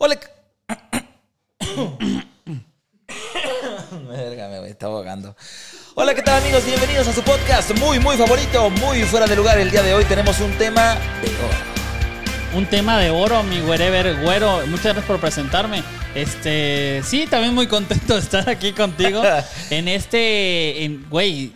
Hola. Verga, me estaba ahogando. Hola, ¿qué tal amigos? Bienvenidos a su podcast muy, muy favorito, muy fuera de lugar. El día de hoy tenemos un tema de oro. Un tema de oro, mi wherever güero. Muchas gracias por presentarme. Este, sí, también muy contento de estar aquí contigo en este, en, güey,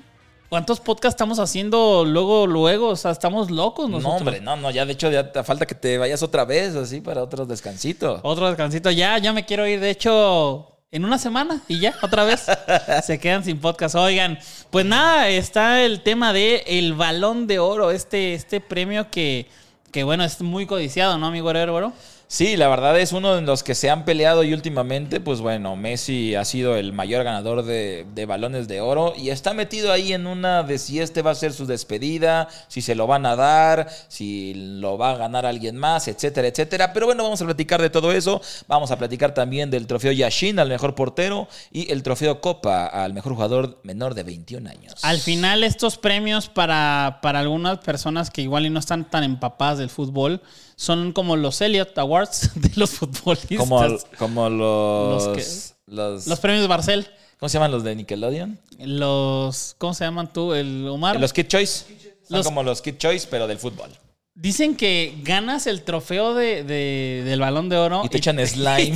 ¿Cuántos podcasts estamos haciendo luego, luego? O sea, estamos locos nosotros. No, hombre, no, no, ya de hecho ya te falta que te vayas otra vez, así, para otro descansito. Otro descansito, ya, ya me quiero ir. De hecho, en una semana y ya, otra vez se quedan sin podcast. Oigan, pues nada, está el tema de el balón de oro, este, este premio que, que bueno, es muy codiciado, ¿no, amigo Herrero? Sí, la verdad es uno de los que se han peleado y últimamente, pues bueno, Messi ha sido el mayor ganador de, balones de oro y está metido ahí en una de si este va a ser su despedida, si se lo van a dar, si lo va a ganar alguien más, etcétera, etcétera. Pero bueno, vamos a platicar de todo eso. Vamos a platicar también del trofeo Yashin al mejor portero y el trofeo Copa al mejor jugador menor de 21 años. Al final, estos premios para, para algunas personas que igual y no están tan empapadas del fútbol son como los Elliot Awards de los futbolistas. Como, como los, los, premios Barcel. ¿Cómo se llaman los de Nickelodeon? Los. ¿Cómo se llaman tú? ¿El Omar? Los Kid Choice. Son como los Kid Choice, pero del fútbol. Dicen que ganas el trofeo de, del balón de oro. Y te echan slime.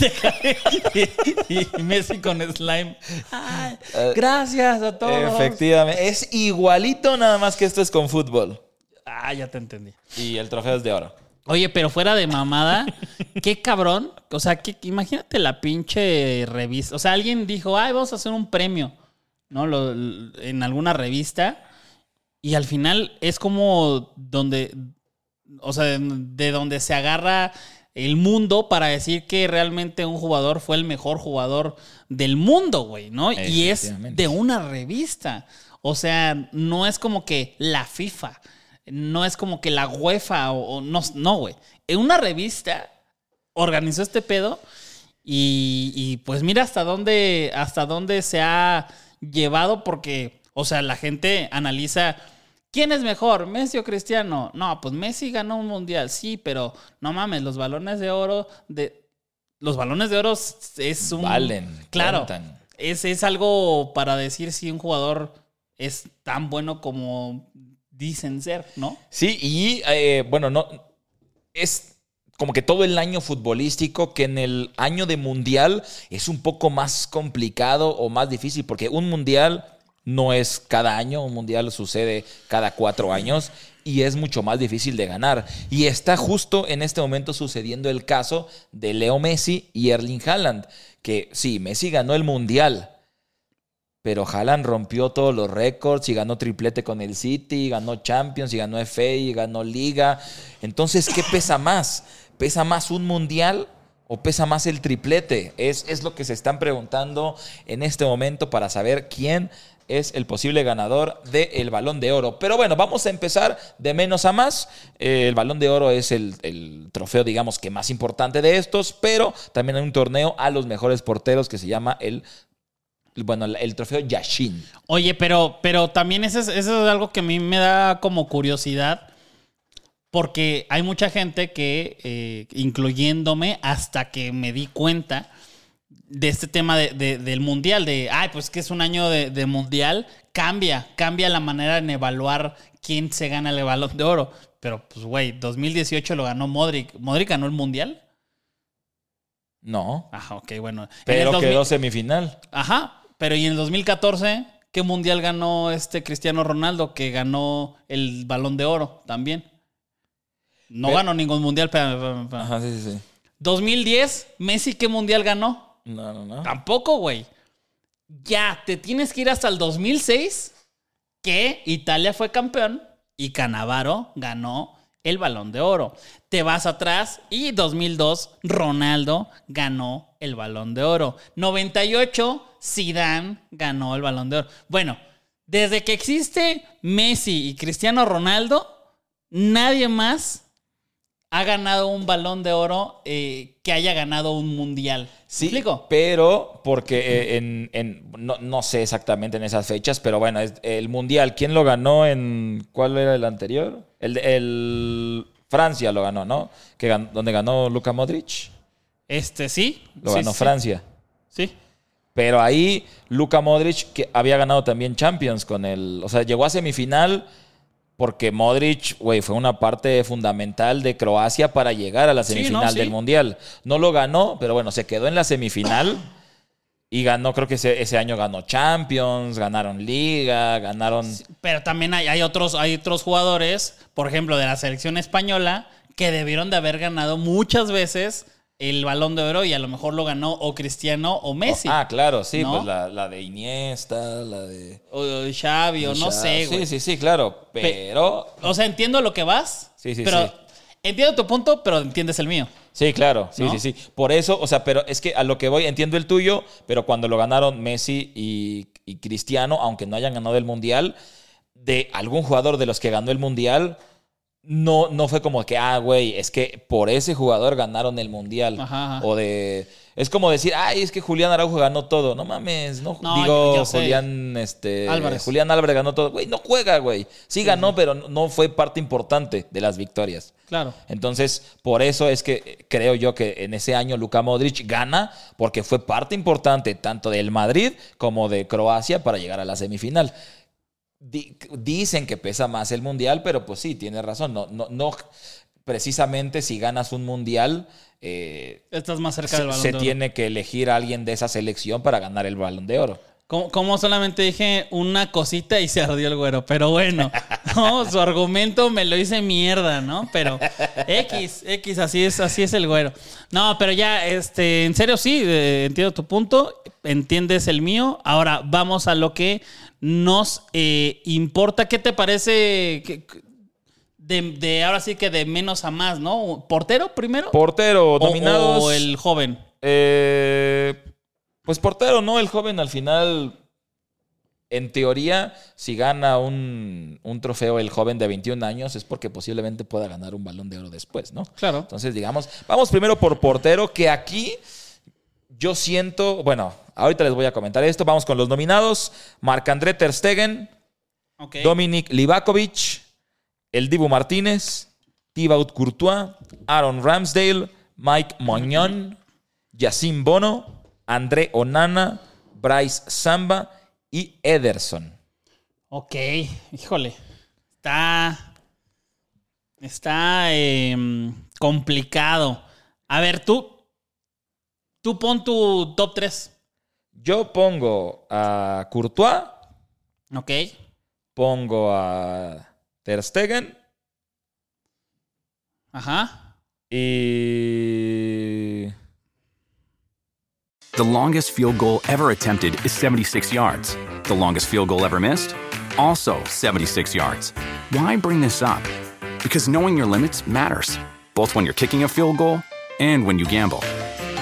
Y, Messi con slime. Eh, gracias a todos. Efectivamente. Es igualito, nada más que esto es con fútbol. Ah, ya te entendí. Y el trofeo es de oro. Oye, pero fuera de mamada, qué cabrón. O sea, que, imagínate la pinche revista. O sea, alguien dijo, ay, vamos a hacer un premio, ¿no? en alguna revista. Y al final es como donde, o sea, de donde se agarra el mundo para decir que realmente un jugador fue el mejor jugador del mundo, güey, ¿no? Y es de una revista. O sea, no es como que la FIFA no es como que la UEFA o, no, no, güey. En una revista organizó este pedo y, pues mira hasta dónde, hasta dónde se ha llevado porque, o sea, la gente analiza quién es mejor, Messi o Cristiano. No, pues Messi ganó un mundial, sí, pero no mames, los balones de oro de los balones de oro es un valen, claro, es, es algo para decir si un jugador es tan bueno como dicen ser, ¿no? Sí, y eh, bueno, no es como que todo el año futbolístico, que en el año de mundial es un poco más complicado o más difícil, porque un mundial no es cada año, un mundial sucede cada cuatro años y es mucho más difícil de ganar. Y está justo en este momento sucediendo el caso de Leo Messi y Erling Haaland, que sí, Messi ganó el mundial, pero Haaland rompió todos los récords y ganó triplete con el City, ganó Champions y ganó FA y ganó Liga. Entonces, ¿qué pesa más? ¿Pesa más un mundial o pesa más el triplete? Es, es lo que se están preguntando en este momento para saber quién es el posible ganador del balón de oro. Pero bueno, vamos a empezar de menos a más. Eh, el balón de oro es el, el, trofeo, digamos que más importante de estos, pero también hay un torneo a los mejores porteros que se llama el bueno, el trofeo Yashin. Oye, pero, pero también eso es, algo que a mí me da como curiosidad. Porque hay mucha gente que, eh, incluyéndome, hasta que me di cuenta de este tema de- de- del mundial, de, ay, pues que es un año de, de mundial, cambia, cambia la manera en evaluar quién se gana el balón de oro. Pero, pues, güey, 2018 lo ganó Modric. ¿Modric ganó el mundial? No. Ajá, ok, bueno. Pero 2000 quedó semifinal. Ajá, pero ¿y en el 2014 qué mundial ganó este Cristiano Ronaldo que ganó el balón de oro también? No Pero- ganó ningún mundial, espérame, espérame, espérame. Ajá, sí, sí, sí. 2010, Messi, ¿qué mundial ganó? No, no, no. Tampoco, güey. Ya, te tienes que ir hasta el 2006, que Italia fue campeón y Canavaro ganó el balón de oro. Te vas atrás y 2002, Ronaldo ganó el balón de oro. 98, Zidane ganó el balón de oro. Bueno, desde que existe Messi y Cristiano Ronaldo, nadie más ha ganado un balón de oro eh, que haya ganado un mundial. Sí, ¿Me explico? pero porque eh, en, en- no, no sé exactamente en esas fechas, pero bueno, es el Mundial, ¿quién lo ganó en cuál era el anterior? El, Francia lo ganó, ¿no? Que donde ganó Luka Modric, Este, sí. lo sí, ganó sí. Francia. Sí. Pero ahí Luka Modric que había ganado también Champions con el, o sea, llegó a semifinal porque Modric, güey, fue una parte fundamental de Croacia para llegar a la Sí, no, semifinal sí. del Mundial. No lo ganó, pero bueno, se quedó en la semifinal y ganó, creo que ese, ese año ganó Champions, ganaron Liga, ganaron... Pero también hay, hay otros, hay otros jugadores, por ejemplo, de la selección española, que debieron de haber ganado muchas veces el balón de oro y a lo mejor lo ganó o Cristiano o Messi. Ah, claro, sí, ¿No? pues la, la de Iniesta, la de... O Xavi, o no sé, güey. Sí, sí, sí, claro, pero... O sea, entiendo lo que vas. Sí, sí, pero sí. Entiendo tu punto, pero entiendes el mío. Sí, claro, sí, ¿No? sí, sí. Por eso, o sea, pero es que a lo que voy, entiendo el tuyo, pero cuando lo ganaron Messi y, y Cristiano, aunque no hayan ganado el Mundial, de algún jugador de los que ganó el Mundial, no, no fue como que, ah, güey, es que por ese jugador ganaron el Mundial. Ajá, ajá. O de... Es como decir, ay, es que Julián Araujo ganó todo. No mames, no. No, digo. Julián, este... Álvarez. Julián Álvarez ganó todo. Güey, no juega, güey. Sí ganó, pero no- fue parte importante de las victorias. Claro. Entonces, por eso es que creo yo que en ese año Luka Modric gana, porque fue parte importante tanto del Madrid como de Croacia para llegar a la semifinal. Di- dicen que pesa más el mundial, pero pues sí, tienes razón. No, no, no precisamente si ganas un mundial, eh, Estás más cerca del se, balón se de oro. tiene que elegir a alguien de esa selección para ganar el balón de oro. Como, como solamente dije una cosita y se ardió el güero. Pero bueno, no, su argumento me lo hice mierda, ¿no? Pero X, X, así es, así es el güero. No, pero ya, este, en serio, sí, eh, entiendo tu punto, entiendes el mío. Ahora vamos a lo que nos eh, importa. ¿Qué te parece? que- de, de ahora sí que de menos a más, ¿no? ¿Portero primero? Portero, O- nominados. o el joven. Eh, pues portero, ¿no? El joven al final, en teoría, si gana un, un trofeo el joven de 21 años es porque posiblemente pueda ganar un balón de oro después, ¿no? Claro. Entonces, digamos, vamos primero por portero, que aquí yo siento, bueno, ahorita les voy a comentar esto. Vamos con los nominados. Marc-André Ter Stegen. Dominic Livakovic, El Dibu Martínez, Thibaut Courtois, Aaron Ramsdale, Mike Moñón, Yacine Bono, André Onana, Bryce Samba y Ederson. Ok, híjole. Está. Está em, complicado. A ver, tú. Tú pon tu top 3. Yo pongo a Courtois, Ok. pongo a Ter Stegen Ajá. y... The longest field goal ever attempted is 76 yards. The longest field goal ever missed? Also 76 yards. Why bring this up? Because knowing your limits matters, both when you're kicking a field goal and when you gamble.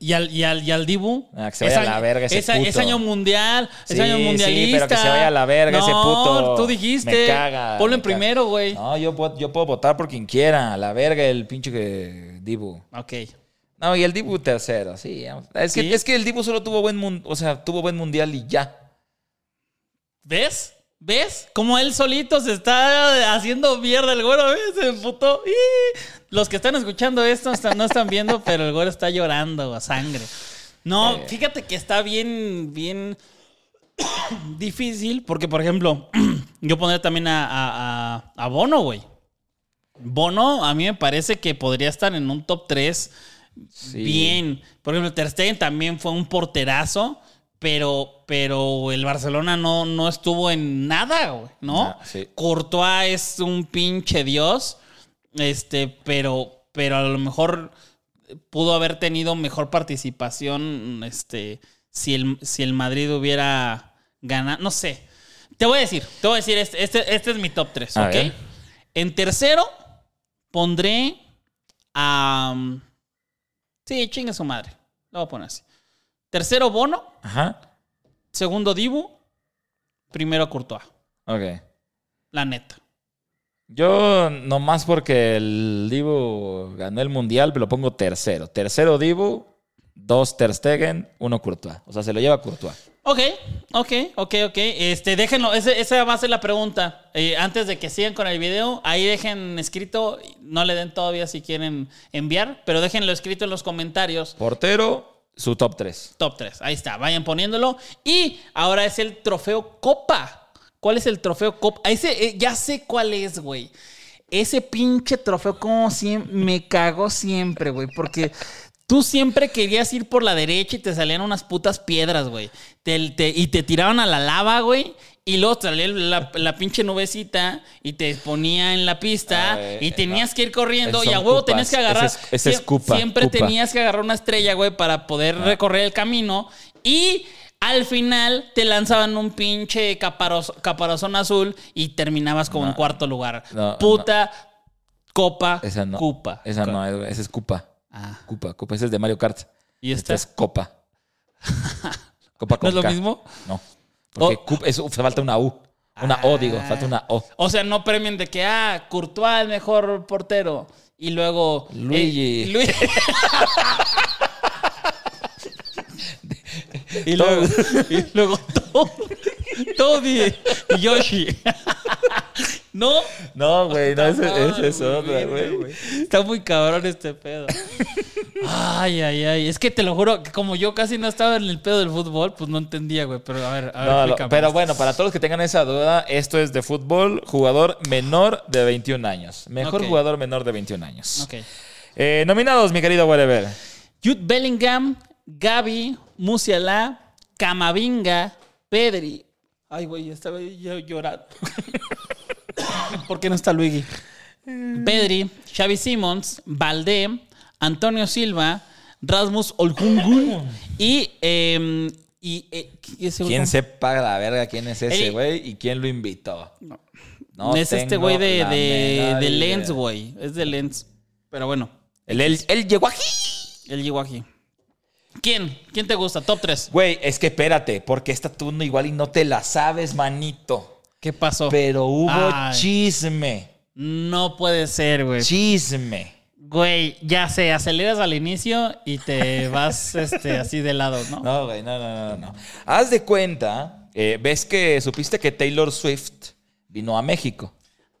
Y al, y al, y al Dibu. Ah, que se vaya a la verga ese es, a- es puto. año mundial. es Sí, año sí, mundialista. pero que se vaya a la verga ese No, puto. Tú dijiste. Me caga. Ponlo en primero, güey. No, yo puedo, yo puedo votar por quien quiera. A la verga el pinche que Dibu. Ok. No, y el Dibu tercero, sí. Es que, ¿Sí? es que el Dibu solo tuvo buen, mun- o sea, tuvo buen mundial y ya. ¿Ves? ¿Ves? Como él solito se está haciendo mierda el güero, ¿ves? Se emputó. ¡Ih! Los que están escuchando esto no están viendo, pero el güero está llorando a sangre. No, fíjate que está bien, bien difícil, porque por ejemplo, yo pondría también a, a- a- a Bono, güey. Bono a mí me parece que podría estar en un top 3 Sí. bien. Por ejemplo, Ter Stegen también fue un porterazo, pero, pero el Barcelona no, no estuvo en nada, güey, ¿no? Ah, sí. Courtois es un pinche dios, este, pero, pero a lo mejor pudo haber tenido mejor participación, este, si el, si el Madrid hubiera ganado, no sé. Te voy a decir, te voy a decir, este, este, este es mi top 3, A ¿ok? ver. En tercero pondré a... um, sí, chingue su madre. Lo voy a poner así. Tercero, Bono. Ajá. Segundo, Dibu. Primero, Courtois. Ok. La neta. Yo, nomás porque el Dibu ganó el mundial, lo pongo tercero. Tercero Dibu, dos Ter Stegen, uno Courtois. O sea, se lo lleva Courtois. Ok, ok, ok, ok. Este, déjenlo, ese- esa va a ser la pregunta. Eh, antes de que sigan con el video, ahí dejen escrito, no le den todavía si quieren enviar, pero déjenlo escrito en los comentarios. Portero, su top 3. Top 3, ahí está, vayan poniéndolo. Y ahora es el trofeo Copa. ¿Cuál es el trofeo Copa? Ese, eh, ya sé cuál es, güey. Ese pinche trofeo, como siempre, me cagó siempre, güey, porque tú siempre querías ir por la derecha y te salían unas putas piedras, güey. Te- y te tiraban a la lava, güey. Y luego salía la, la pinche nubecita y te ponía en la pista Ah, eh, y tenías no. que ir corriendo Esos y a huevo cupas. tenías que agarrar. Ese es- ese es cupa, Siempre cupa. tenías que agarrar una estrella, güey, para poder recorrer el camino. Y al final te lanzaban un pinche caparoz- caparazón azul y terminabas como en cuarto lugar. No, Puta copa Esa no. cupa. Esa no, es- esa es Cupa. Ah. Cupa, Cupa. Ese es de Mario Kart. ¿Y Esta esta? es Copa. Copa ¿No es lo mismo? No. Porque Oh. Falta una U. Una O, digo. Ah. Falta una O. O sea, no premien de que, ah, Courtois el mejor portero. Y luego... Luigi. eh, Luigi. y luego... y luego todo... Tony y Yoshi. ¿No? No, güey, no, ese, es otra, güey. Está muy cabrón este pedo. Ay, ay, ay. Es que te lo juro que como yo casi no estaba en el pedo del fútbol, pues no entendía, güey. Pero a ver, a ver, No, explícame. pero bueno, para todos los que tengan esa duda, esto es de fútbol, jugador menor de 21 años. Mejor jugador menor de 21 años. Ok. Eh, nominados, mi querido Wherever. Jude Bellingham, Gaby, Musiala, Camavinga, Pedri. Ay, güey, estaba yo llorando. ¿Por qué no está Luigi? Pedri, Xavi Simons, Valdé, Antonio Silva, Rasmus Olgungun y... eh, y eh, ¿Quién sepa la verga quién es ese Ey. güey y quién lo invitó? No es este güey de, de. Lens, güey. Es de Lens. Pero bueno, llegó aquí. él llegó aquí. ¿Quién? ¿Quién te gusta? Top 3. Güey, es que espérate, porque esta tú no- igual y no te la sabes, manito. ¿Qué pasó? Pero hubo Ay. chisme. No puede ser, güey. Chisme. Güey, ya sé, aceleras al inicio y te vas este, así de lado, ¿no? No, güey, no, no, no, no. Haz de cuenta, eh, ves que supiste que Taylor Swift vino a México.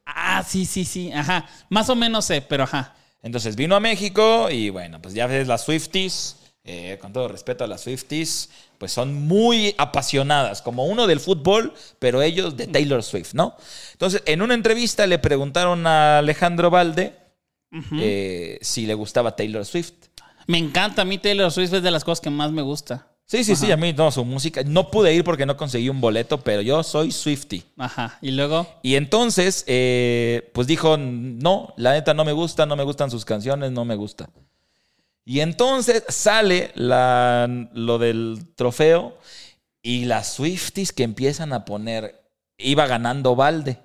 Ah, sí, sí, sí. Ajá. Más o menos sé, pero ajá. Entonces vino a México y bueno, pues ya ves las Swifties, eh, con todo respeto a las Swifties, pues son muy apasionadas, como uno del fútbol, pero ellos de Taylor Swift, ¿no? Entonces, en una entrevista le preguntaron a Alejandro Valde eh, si le gustaba Taylor Swift. Me encanta a mí Taylor Swift, es de las cosas que más me gusta. Sí, sí, sí, a mí no, su música. No pude ir porque no conseguí un boleto, pero yo soy Swifty. Ajá. Y luego, Y entonces, eh, pues dijo, no, la neta no me gusta, no me gustan sus canciones, no me gusta. Y entonces sale la- lo del trofeo y las Swifties que empiezan a poner, iba ganando Valde.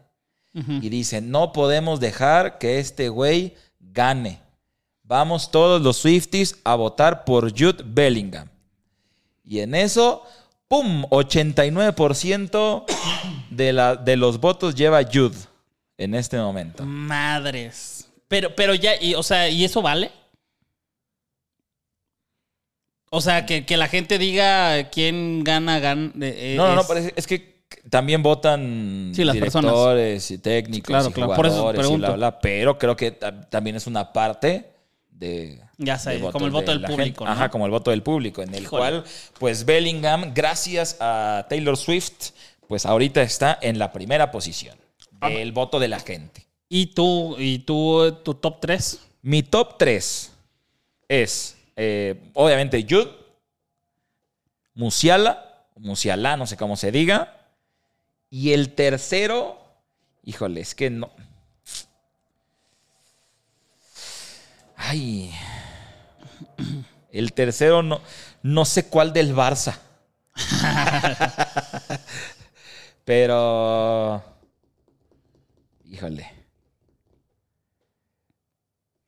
Ujú. Y dicen, no podemos dejar que este güey gane. Vamos todos los Swifties a votar por Jude Bellingham. Y en eso, ¡pum! 89% de, la, de los votos lleva Jude en este momento. madres. Pero, pero ya, y, o sea, ¿y eso vale? O sea, que, que la gente diga quién gana, gana. eh, No, no, no, es- es que también votan Sí, las personas. directores y técnicos Claro, y claro, por eso jugadores y pregunto. bla, bla, pero creo que ta- también es una parte de... Ya sé, de como el voto de del público. Ajá, como el voto del público, en el Híjole. cual, pues Bellingham, gracias a Taylor Swift, pues ahorita está en la primera posición Ah. del voto de la gente. ¿Y tú, y tú, tu top 3? Mi top 3 es, eh, obviamente, Jude, Musiala, Musiala, no sé cómo se diga. Y el tercero, híjole, es que no. Ay. El tercero no, no sé cuál del Barça. Pero. Híjole.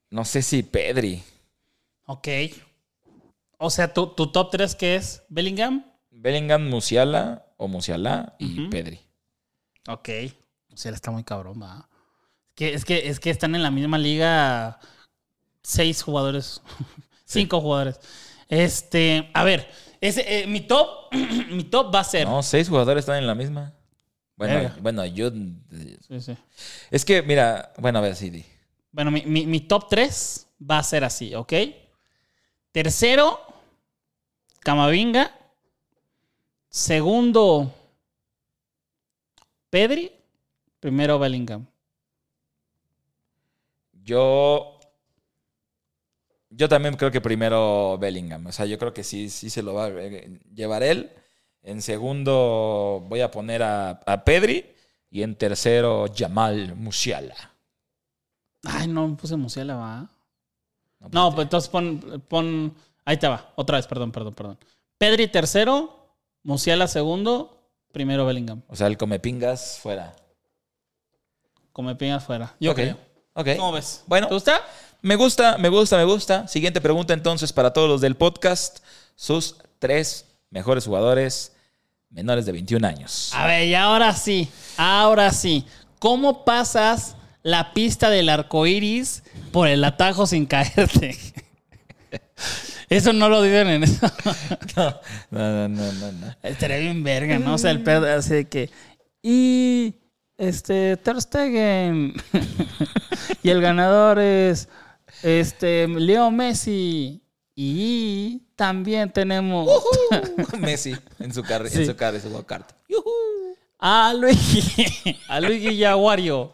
No sé si Pedri. Ok. O sea, tu, tu top 3 que es Bellingham. Bellingham, Musiala o Musiala y. Pedri. Ok. Él está muy cabrón, va. Que, es, que, es que están en la misma liga seis jugadores. Cinco jugadores. Este, a ver, ese, eh, mi top, mi top va a ser. No, seis jugadores están en la misma. Bueno, Verga. bueno, yo. Sí, sí. Es que, mira, bueno, a ver, sí, di. Bueno, mi, mi- mi top 3 va a ser así, ¿ok? Tercero, Camavinga. Segundo, Pedri. Primero, Bellingham. Yo. Yo también creo que primero Bellingham. O sea, yo creo que sí, sí se lo va a eh, llevar él. En segundo voy a poner a, a Pedri. Y en tercero, Jamal Musiala. Ay, no puse Musiala, va. No, No, pues, entonces pon, pon. Ahí te va. Otra vez, perdón, perdón, perdón. Pedri tercero, Musiala segundo, primero Bellingham. O sea, el come pingas fuera. Come pingas fuera. Yo Ok, creo. ok. ¿Cómo ves? Bueno. ¿Te gusta? Me gusta, me gusta, me gusta. Siguiente pregunta entonces para todos los del podcast. Sus tres mejores jugadores menores de 21 años. A ver, y ahora sí, ahora sí. ¿Cómo pasas la pista del arco iris por el atajo sin caerte? Eso no lo dicen en eso. No, no, no, no, no. Estaría bien verga, ¿no? O sea, el pedo así de que. Y. Este. Ter Stegen. y el ganador es. Este. Leo Messi. Y también tenemos. Messi en su carrera, Sí. en su carrera, su carta. a Luigi. a Luigi Yaguario.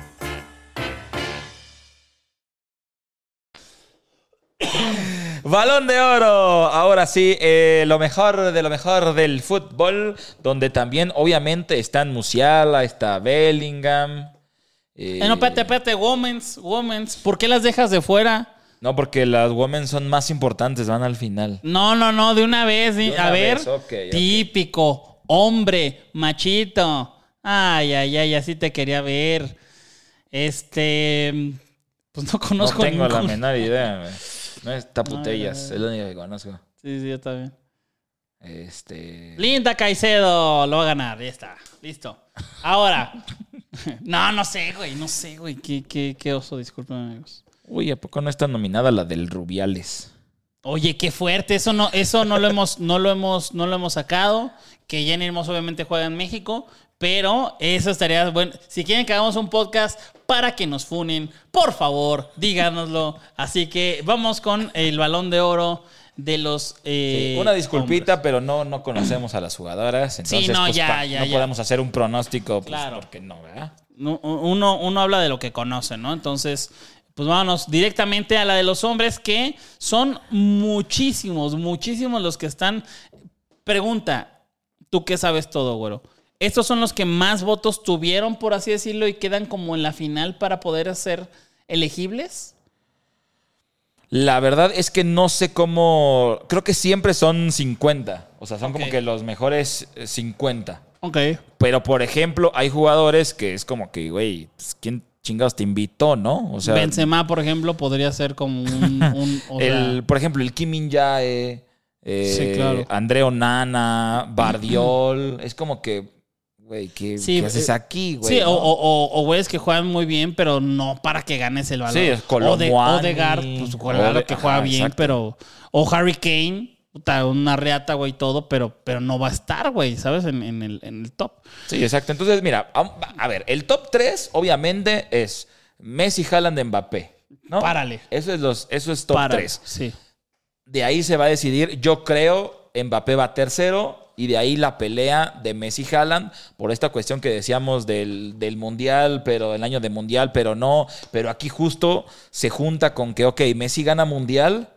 Balón de oro. Ahora sí, eh, lo mejor de lo mejor del fútbol, donde también obviamente están Musiala, está Bellingham. eh, Eh, no, espérate, espérate. Women's, women's. ¿Por qué las dejas de fuera? No, porque las women son más importantes, van al final. No, no, no, de una vez. di- De una a ver. vez. Típico. Hombre, machito. Ay, ay, ay, así te quería ver. Este. Pues no No conozco tengo la menor idea. No es taputellas, No, es lo único que conozco. Sí, sí, está bien. Este. Linda Caicedo lo va a ganar, ya está. Listo. Ahora. no, no sé, güey, no sé, güey. Qué, qué, qué oso, disculpen, amigos. Uy, ¿a poco no está nominada la del Rubiales? Oye, qué fuerte. Eso no, eso no lo hemos, no lo hemos, no lo hemos sacado. Que Jenny Hermoso obviamente juega en México. Pero eso estaría bueno. Si quieren que hagamos un podcast para que nos funen, por favor, díganoslo. Así que vamos con el balón de oro de los. eh, Una disculpita, hombres. pero no, no conocemos a las jugadoras. Entonces, no, pues, ya, pa- ya, no ya. podemos hacer un pronóstico, pues, Claro. porque no, ¿verdad? No, Uno, uno habla de lo que conoce, ¿no? Entonces, pues vámonos directamente a la de los hombres, que son muchísimos, muchísimos los que están. Pregunta, ¿tú qué sabes todo, güero? ¿Estos son los que más votos tuvieron, por así decirlo, y quedan como en la final para poder ser elegibles? La verdad es que no sé cómo. Creo que siempre son 50. O sea, son como que los mejores eh, 50. Ok. Pero, por ejemplo, hay jugadores que es como que, güey, pues, ¿quién chingados te invitó, no? O sea, Benzema, por ejemplo, podría ser como un... un- o sea, el, por ejemplo, el Kim Min-jae, eh, Sí, claro. André Onana, Bardiol. es como que, güey, ¿qué, Sí, qué haces eh, aquí, güey? Sí, no? o, o, o- o güeyes que juegan muy bien, pero no para que ganes el balón. Sí, es o de Odegaard, pues claro Ode- que juega ajá, bien, exacto. pero. O Harry Kane, puta, una reata, güey, todo, pero, pero no va a estar, güey, ¿sabes? En, en el, en el top. Sí, exacto. Entonces, mira, a, a ver, el top 3 obviamente es Messi, Haaland, Mbappé. ¿no? Párale. Eso es, los, eso es top Para. 3. Sí. De ahí se va a decidir, yo creo, Mbappé va tercero y de ahí la pelea de Messi Haaland por esta cuestión que decíamos del, del Mundial, pero el año de Mundial, pero no. Pero aquí justo se junta con que, ok, Messi gana Mundial,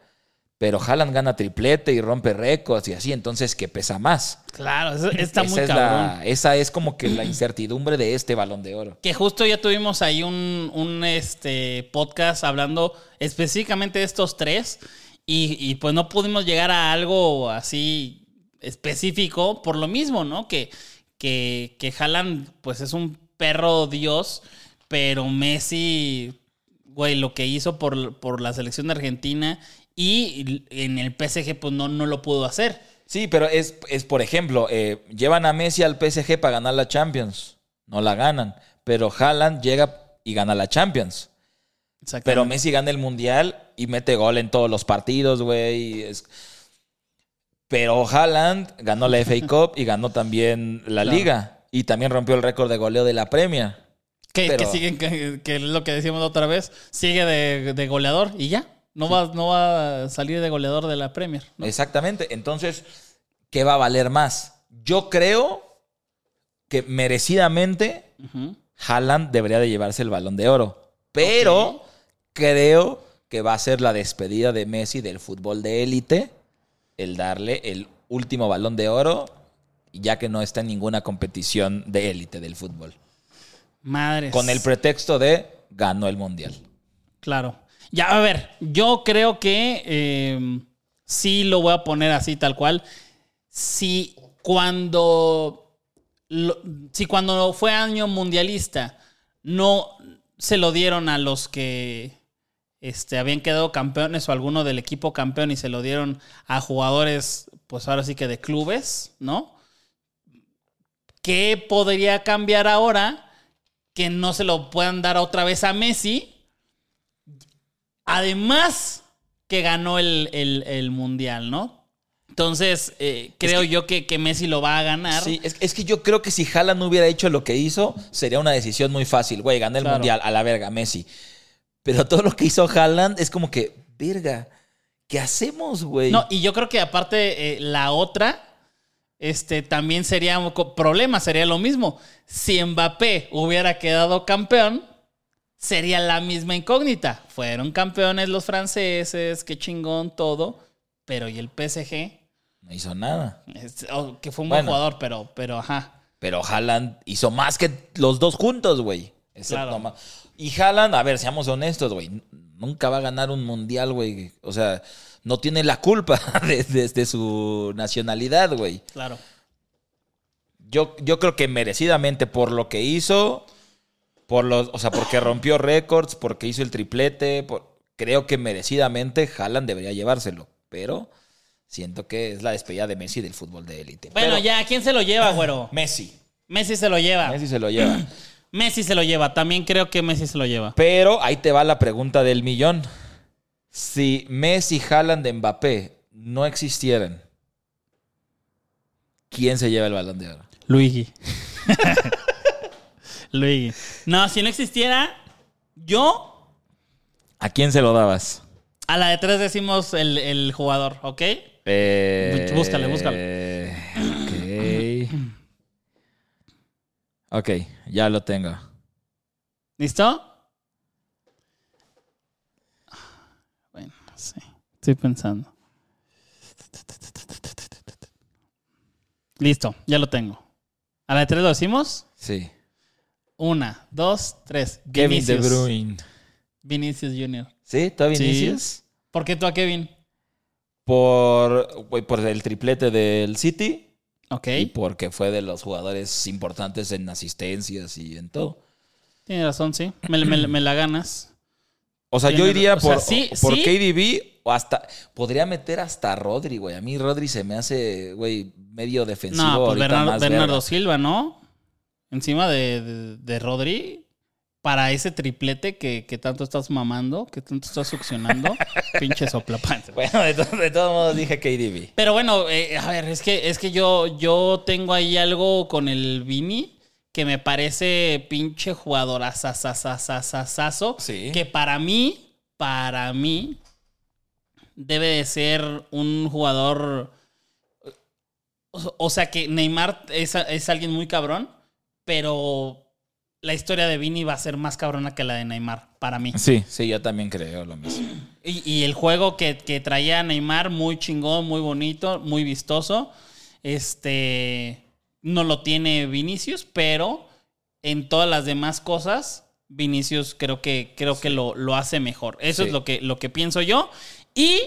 pero Haaland gana triplete y rompe récords y así, entonces, ¿qué pesa más? Claro, eso está esa muy es cabrón. la- esa es como que la incertidumbre de este balón de oro. Que justo ya tuvimos ahí un, un, este, podcast hablando específicamente de estos tres. Y, y, pues no pudimos llegar a algo así específico por lo mismo, ¿no? Que, que, que Haaland, pues es un perro dios, pero Messi, güey, lo que hizo por, por la selección de Argentina y en el PSG, pues no, no lo pudo hacer. Sí, pero es, es por ejemplo, eh, llevan a Messi al PSG para ganar la Champions. No la ganan. Pero Haaland llega y gana la Champions. Pero. Messi gana el Mundial y mete gol en todos los partidos, güey. Es- Pero Haaland ganó la FA Cup y ganó también la Claro. Liga. Y también rompió el récord de goleo de la Premier. Que, Pero- que siguen, que, que es lo que decíamos otra vez, sigue de, de goleador y ya. No, va, no va a salir de goleador de la Premier. ¿no? Exactamente. Entonces, ¿qué va a valer más? Yo creo que merecidamente Ujú. Haaland debería de llevarse el balón de oro. Pero creo que va a ser la despedida de Messi del fútbol de élite, el darle el último balón de oro, ya que no está en ninguna competición de élite del fútbol. Madres. Con el pretexto de ganó el mundial. Claro. Ya, a ver, yo creo que eh, sí lo voy a poner así, tal cual. Si cuando, lo- si cuando fue año mundialista no se lo dieron a los que este, habían quedado campeones o alguno del equipo campeón y se lo dieron a jugadores, pues ahora sí que de clubes, ¿no? ¿Qué podría cambiar ahora que no se lo puedan dar otra vez a Messi? Además que ganó el, el- el mundial, ¿no? Entonces, eh, creo que- yo que, que Messi lo va a ganar. Sí, es, es que yo creo que si Haaland no hubiera hecho lo que hizo, sería una decisión muy fácil. Güey, gané el Claro. mundial, a la verga, Messi. Pero todo lo que hizo Haaland es como que, verga, ¿qué hacemos, güey? No, y yo creo que aparte eh, la otra, este, también sería un problema, sería lo mismo. Si Mbappé hubiera quedado campeón, sería la misma incógnita. Fueron campeones los franceses, qué chingón todo, pero ¿y el PSG? No hizo nada. Este, oh, que fue un Bueno. buen jugador, pero, pero ajá. Pero Haaland hizo más que los dos juntos, güey. Excepto Claro. ma- Y Haaland, a ver, seamos honestos, güey. Nunca va a ganar un mundial, güey. O sea, no tiene la culpa desde de, de su nacionalidad, güey. Claro. Yo, yo creo que merecidamente por lo que hizo, por los, o sea, porque rompió récords, porque hizo el triplete, por- creo que merecidamente Haaland debería llevárselo. Pero siento que es la despedida de Messi del fútbol de élite. Bueno, Pero ya, ¿quién se lo lleva, güero? Messi. Messi se lo lleva. Messi se lo lleva. Messi se lo lleva. También creo que Messi se lo lleva. Pero ahí te va la pregunta del millón. Si Messi, Haaland, Mbappé no existieran, ¿quién se lleva el balón de oro? Luigi. Luigi. No, si no existiera, yo ¿A quién se lo dabas? a la de tres decimos el, el jugador, ¿ok? Eh, Búscale, búscale. Ok. Ok, ya lo tengo. ¿Listo? Bueno, sí. Estoy pensando. Listo, ya lo tengo. ¿A la de tres lo decimos? Sí. Una, dos, tres. Kevin De. Bruyne. Vinicius Junior. ¿Sí? ¿Todavía Sí. Vinicius? ¿Por qué tú a Kevin? Por, por el triplete del City Ok. y porque fue de los jugadores importantes en asistencias y en todo. Tienes razón, sí. Me, me- me la ganas. O sea, yo iría o sea, por, sí, por sí. KDB o hasta. Podría meter hasta Rodri, güey. A mí Rodri se me hace, güey, medio defensivo. No, pues Bernardo. Silva, ¿no? Encima de, de, de Rodri. Para ese triplete que, que tanto estás mamando, que tanto estás succionando, pinche soplapanza. Bueno, de, to- de todos modos dije KDB. Pero bueno, eh, a ver, es que, es que yo, yo tengo ahí algo con el Vini que me parece pinche jugador asasasasasasazo. Sí. Que para mí, para mí, debe de ser un jugador. O, o sea que Neymar es, es alguien muy cabrón, pero la historia de Vini va a ser más cabrona que la de Neymar, para mí. Sí, sí, yo también creo lo mismo. Y, y el juego que, que traía Neymar, muy chingón, muy bonito, muy vistoso. Este no lo tiene Vinicius, pero en todas las demás cosas, Vinicius creo que, creo que lo, lo hace mejor. Eso Sí. es lo que, lo que pienso yo. Y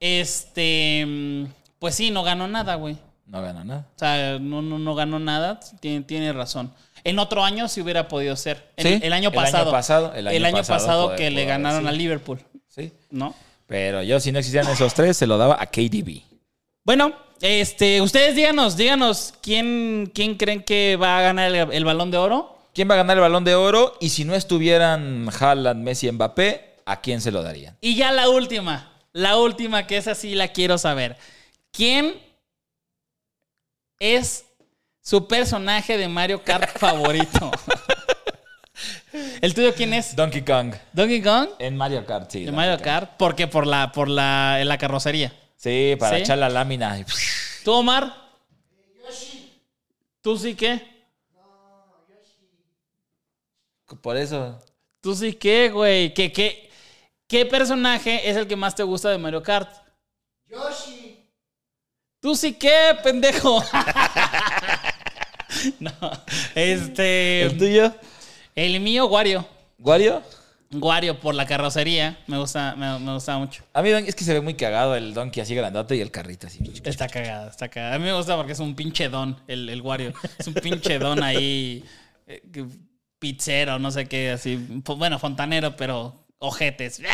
este pues sí, no ganó nada, güey. No gana nada. O sea, no, no, no ganó nada. Tiene, tiene razón. En otro año sí hubiera podido ser. Sí, el, año el año pasado. el año pasado que le ganaron a. Liverpool, Sí. ¿no? Pero yo, si no existían esos tres, se lo daba a KDB. Bueno, este, ustedes díganos, díganos, ¿quién, quién creen que va a ganar el, el balón de oro? ¿Quién va a ganar el balón de oro? Y si no estuvieran Haaland, Messi, Mbappé, ¿a quién se lo darían? Y ya la última, la última que esa sí la quiero saber. ¿Quién es su personaje de Mario Kart favorito? ¿El tuyo quién es? Donkey Kong. Donkey Kong. En Mario Kart, sí. Donkey Mario Kong. Kart, porque por la, por la, en la carrocería. Sí, para ¿Sí? echar la lámina. ¿Tú, Omar? ¿Tú sí qué? Por eso. ¿Tú sí qué, güey? ¿Qué, qué, ¿Qué personaje es el que más te gusta de Mario Kart? Yoshi. ¿Tú sí qué, pendejo? no. Este. ¿El tuyo? El mío, Wario. ¿Wario? Wario por la carrocería. Me gusta, me, me gusta mucho. A mí es que se ve muy cagado el Donkey así grandote y el carrito así. Está cagado, está cagado. A mí me gusta porque es un pinche don, el, el Wario. Es un pinche don ahí. eh, pizzero, no sé qué, así. Bueno, fontanero, pero ojetes.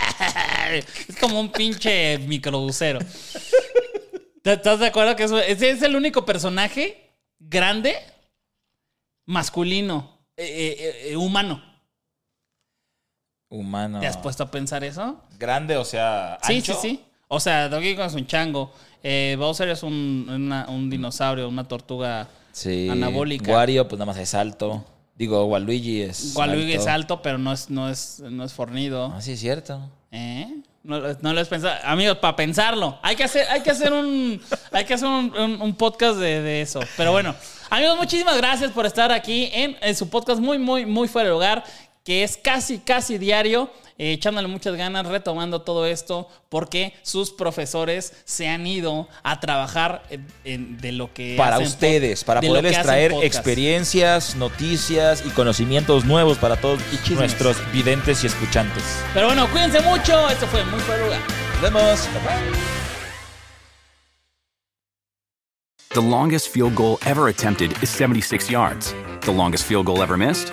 Es como un pinche microbucero. ¿Te- ¿Estás de acuerdo que es el único personaje grande, masculino, eh, eh, eh, humano? Humano. ¿Te has puesto a pensar eso? Grande, o sea, Sí, ancho. sí, sí. O sea, Donkey Kong es un chango. Eh, Bowser es un, una- un dinosaurio, una tortuga Sí. anabólica. Wario, pues nada más es alto. Digo, Waluigi es. Waluigi alto. es alto, pero no es, no es, no es fornido. Ah, sí, es cierto. ¿Eh? No, no lo has pensado. Amigos, para pensarlo. Hay que hacer, hay que hacer un, hay que hacer un podcast de, de eso. Pero bueno, amigos, muchísimas gracias por estar aquí en, en su podcast muy, muy, muy fuera de lugar, que es casi, casi diario. Eh, echándole muchas ganas, retomando todo esto, porque sus profesores se han ido a trabajar en- en- de lo que Para hacen ustedes, para poderles traer podcast. experiencias, noticias y conocimientos nuevos para todos nuestros videntes y escuchantes. Pero bueno, cuídense mucho. Esto fue muy lugar. Nos vemos. Bye, bye. The longest field goal ever attempted is 76 yards. The longest field goal ever missed?